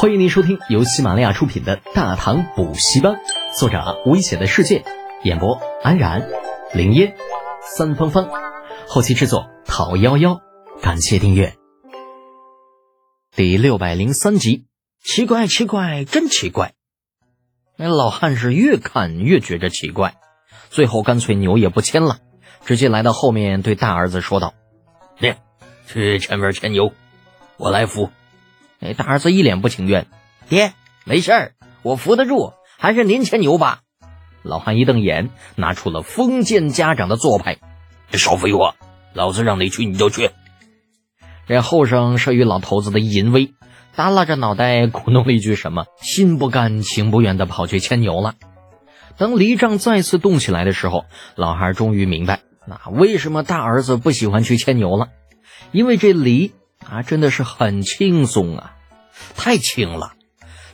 欢迎您收听由喜马拉雅出品的《大唐补习班》，作者危险的世界，演播安然、林烟、三芳芳，后期制作陶幺幺。感谢订阅。第六百零三集，奇怪，奇怪，真奇怪！那老汉是越看越觉着奇怪，最后干脆牛也不牵了，直接来到后面对大儿子说道：“爹，去前面牵牛，我来扶。”哎，大儿子一脸不情愿：“爹，没事儿，我扶得住，还是您牵牛吧。”老汉一瞪眼，拿出了封建家长的做派：“少废话，老子让你去你就去。”这后生慑于老头子的淫威，耷拉着脑袋咕哝了一句什么，心不甘情不愿的跑去牵牛了。等犁杖再次动起来的时候，老汉终于明白，那为什么大儿子不喜欢去牵牛了，因为这犁。啊，真的是很轻松啊，太轻了，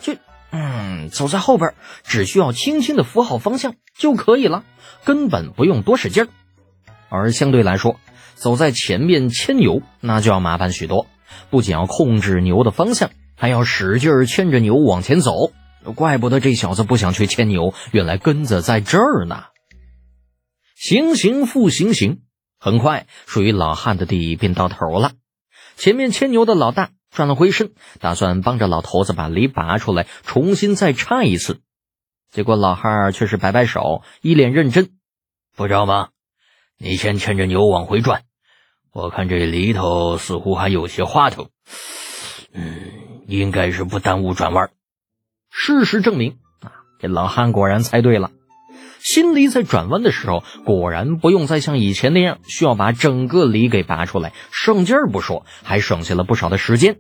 就嗯，走在后边只需要轻轻的扶好方向就可以了，根本不用多使劲儿。而相对来说，走在前面牵牛那就要麻烦许多，不仅要控制牛的方向，还要使劲儿牵着牛往前走。怪不得这小子不想去牵牛，原来根子在这儿呢。行行复行行，很快属于老汉的地便到头了。前面牵牛的老大转了回身，打算帮着老头子把犁拔出来，重新再插一次。结果老汉却是摆摆手，一脸认真：“不着吗？你先牵着牛往回转，我看这犁头似乎还有些花头，嗯，应该是不耽误转弯。”事实证明，啊，这老汉果然猜对了。新犁在转弯的时候，果然不用再像以前那样需要把整个犁给拔出来，省劲儿不说，还省下了不少的时间。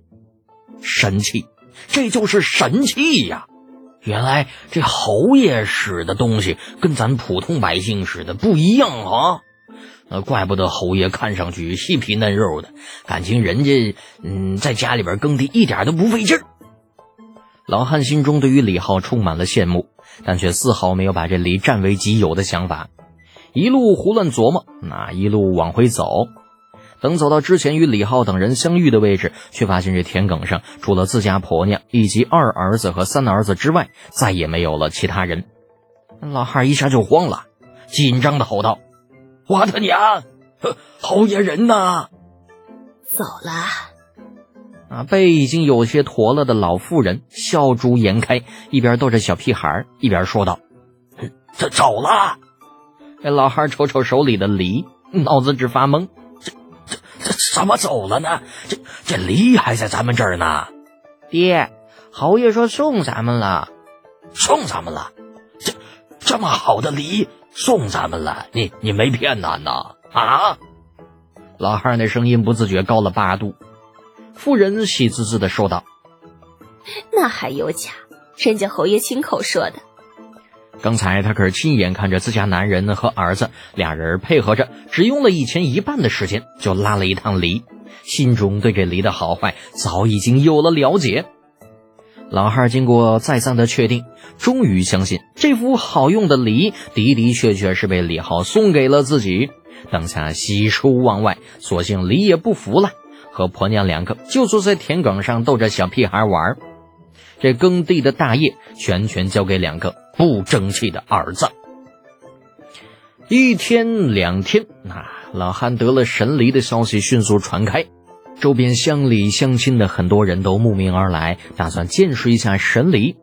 神器，这就是神器呀！原来这侯爷使的东西跟咱普通百姓使的不一样啊！呃，怪不得侯爷看上去细皮嫩肉的，感情人家嗯，在家里边耕地一点都不费劲儿。老汉心中对于李浩充满了羡慕。但却丝毫没有把这里占为己有的想法，一路胡乱琢磨，那一路往回走。等走到之前与李浩等人相遇的位置，却发现这田埂上除了自家婆娘以及二儿子和三儿子之外，再也没有了其他人。老汉一下就慌了，紧张的吼道：“我的娘！侯爷人呢？走了。”啊，被已经有些驼了的老妇人笑逐颜开，一边逗着小屁孩，一边说道：“这走了。”这老汉瞅瞅手里的梨，脑子直发懵：“这、这、这怎么走了呢？这、这梨还在咱们这儿呢。”爹，侯爷说送咱们了，送咱们了。这这么好的梨送咱们了，你你没骗咱呐？啊？老汉那声音不自觉高了八度。妇人喜滋滋的说道：“那还有假？人家侯爷亲口说的。刚才他可是亲眼看着自家男人和儿子俩人配合着，只用了以前一半的时间就拉了一趟犁，心中对这犁的好坏早已经有了了解。老汉经过再三的确定，终于相信这副好用的梨的的确确是被李浩送给了自己，当下喜出望外，索性梨也不服了。”和婆娘两个就坐在田埂上逗着小屁孩玩，这耕地的大业全权交给两个不争气的儿子。一天两天，那老汉得了神离的消息迅速传开，周边乡里乡亲的很多人都慕名而来，打算见识一下神离。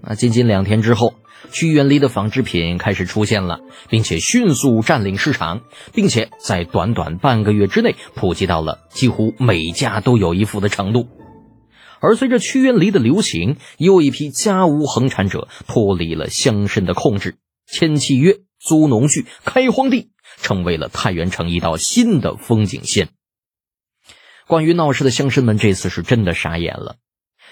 那仅仅两天之后。屈原梨的纺织品开始出现了，并且迅速占领市场，并且在短短半个月之内普及到了几乎每家都有一副的程度。而随着屈原梨的流行，又一批家无恒产者脱离了乡绅的控制，签契约、租农具、开荒地，成为了太原城一道新的风景线。关于闹事的乡绅们，这次是真的傻眼了。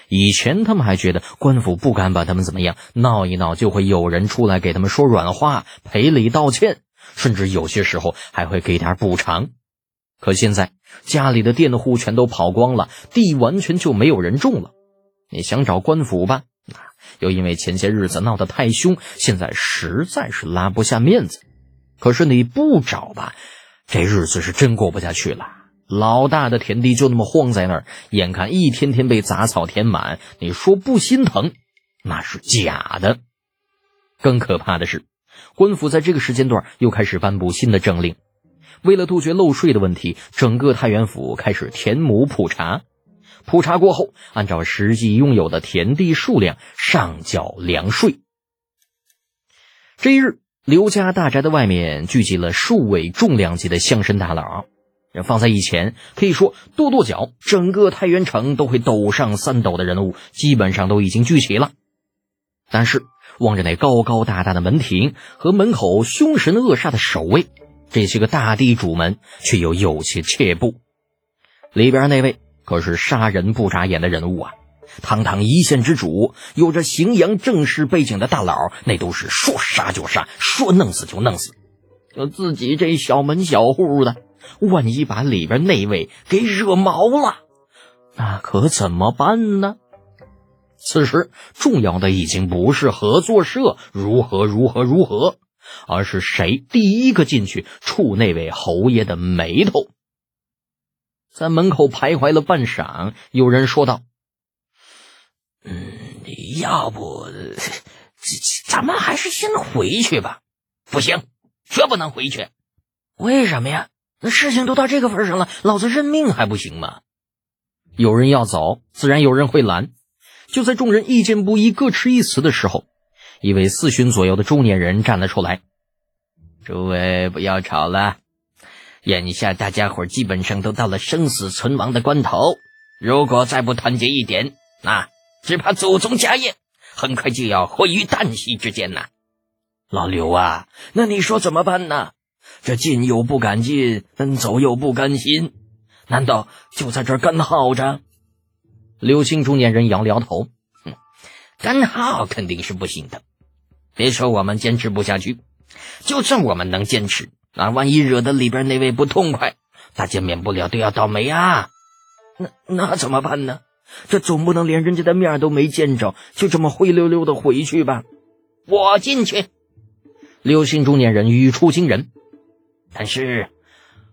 以前他们还觉得官府不敢把他们怎么样，闹一闹就会有人出来给他们说软话、赔礼道歉，甚至有些时候还会给点补偿。可现在家里的佃户全都跑光了，地完全就没有人种了。你想找官府吧，又因为前些日子闹得太凶，现在实在是拉不下面子。可是你不找吧，这日子是真过不下去了。老大的田地就那么荒在那儿，眼看一天天被杂草填满，你说不心疼，那是假的。更可怕的是，官府在这个时间段又开始颁布新的政令，为了杜绝漏税的问题，整个太原府开始田亩普查。普查过后，按照实际拥有的田地数量上缴粮税。这一日，刘家大宅的外面聚集了数位重量级的乡绅大佬。放在以前，可以说跺跺脚，整个太原城都会抖上三抖的人物，基本上都已经聚齐了。但是望着那高高大大的门庭和门口凶神恶煞的守卫，这些个大地主们却又有些怯步。里边那位可是杀人不眨眼的人物啊！堂堂一县之主，有着荥阳正式背景的大佬，那都是说杀就杀，说弄死就弄死。就自己这小门小户的。万一把里边那位给惹毛了，那可怎么办呢？此时重要的已经不是合作社如何如何如何，而是谁第一个进去触那位侯爷的眉头。在门口徘徊了半晌，有人说道：“嗯，要不咱们还是先回去吧？不行，绝不能回去。为什么呀？”那事情都到这个份上了，老子认命还不行吗？有人要走，自然有人会拦。就在众人意见不一、各持一词的时候，一位四旬左右的中年人站了出来：“诸位不要吵了，眼下大家伙基本上都到了生死存亡的关头，如果再不团结一点，那只怕祖宗家业很快就要毁于旦夕之间呐！老刘啊，那你说怎么办呢？”这进又不敢进，走又不甘心，难道就在这儿干耗着？刘姓中年人摇了摇头，哼，干耗肯定是不行的。别说我们坚持不下去，就算我们能坚持，那万一惹得里边那位不痛快，大家免不了都要倒霉啊。那那怎么办呢？这总不能连人家的面都没见着，就这么灰溜溜的回去吧？我进去。刘姓中年人语出惊人。但是，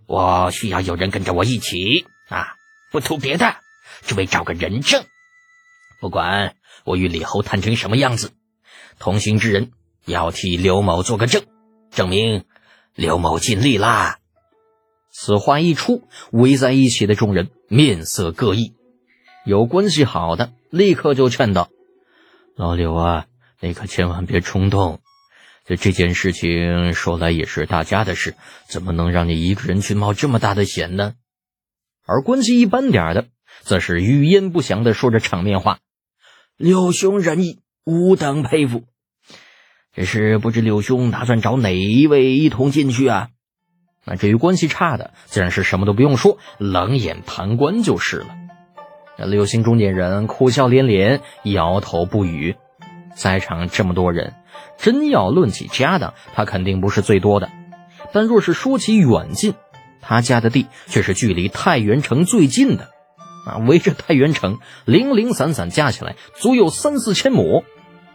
我需要有人跟着我一起啊！不图别的，只为找个人证。不管我与李侯谈成什么样子，同行之人要替刘某做个证，证明刘某尽力啦。此话一出，围在一起的众人面色各异。有关系好的，立刻就劝道：“老刘啊，你可千万别冲动。”这这件事情说来也是大家的事，怎么能让你一个人去冒这么大的险呢？而关系一般点的，则是语焉不详的说着场面话：“柳兄仁义，吾等佩服。只是不知柳兄打算找哪一位一同进去啊？”那至于关系差的，自然是什么都不用说，冷眼旁观就是了。那柳星中年人苦笑连连，摇头不语。在场这么多人。真要论起家当，他肯定不是最多的。但若是说起远近，他家的地却是距离太原城最近的。啊，围着太原城零零散散加起来足有三四千亩，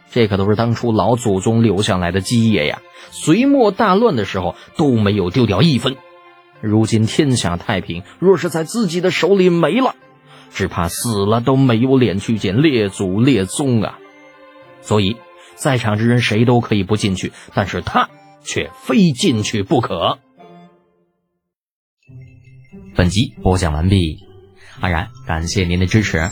这可都是当初老祖宗留下来的基业呀。隋末大乱的时候都没有丢掉一分。如今天下太平，若是在自己的手里没了，只怕死了都没有脸去见列祖列宗啊。所以。在场之人谁都可以不进去，但是他却非进去不可。本集播讲完毕，安然感谢您的支持。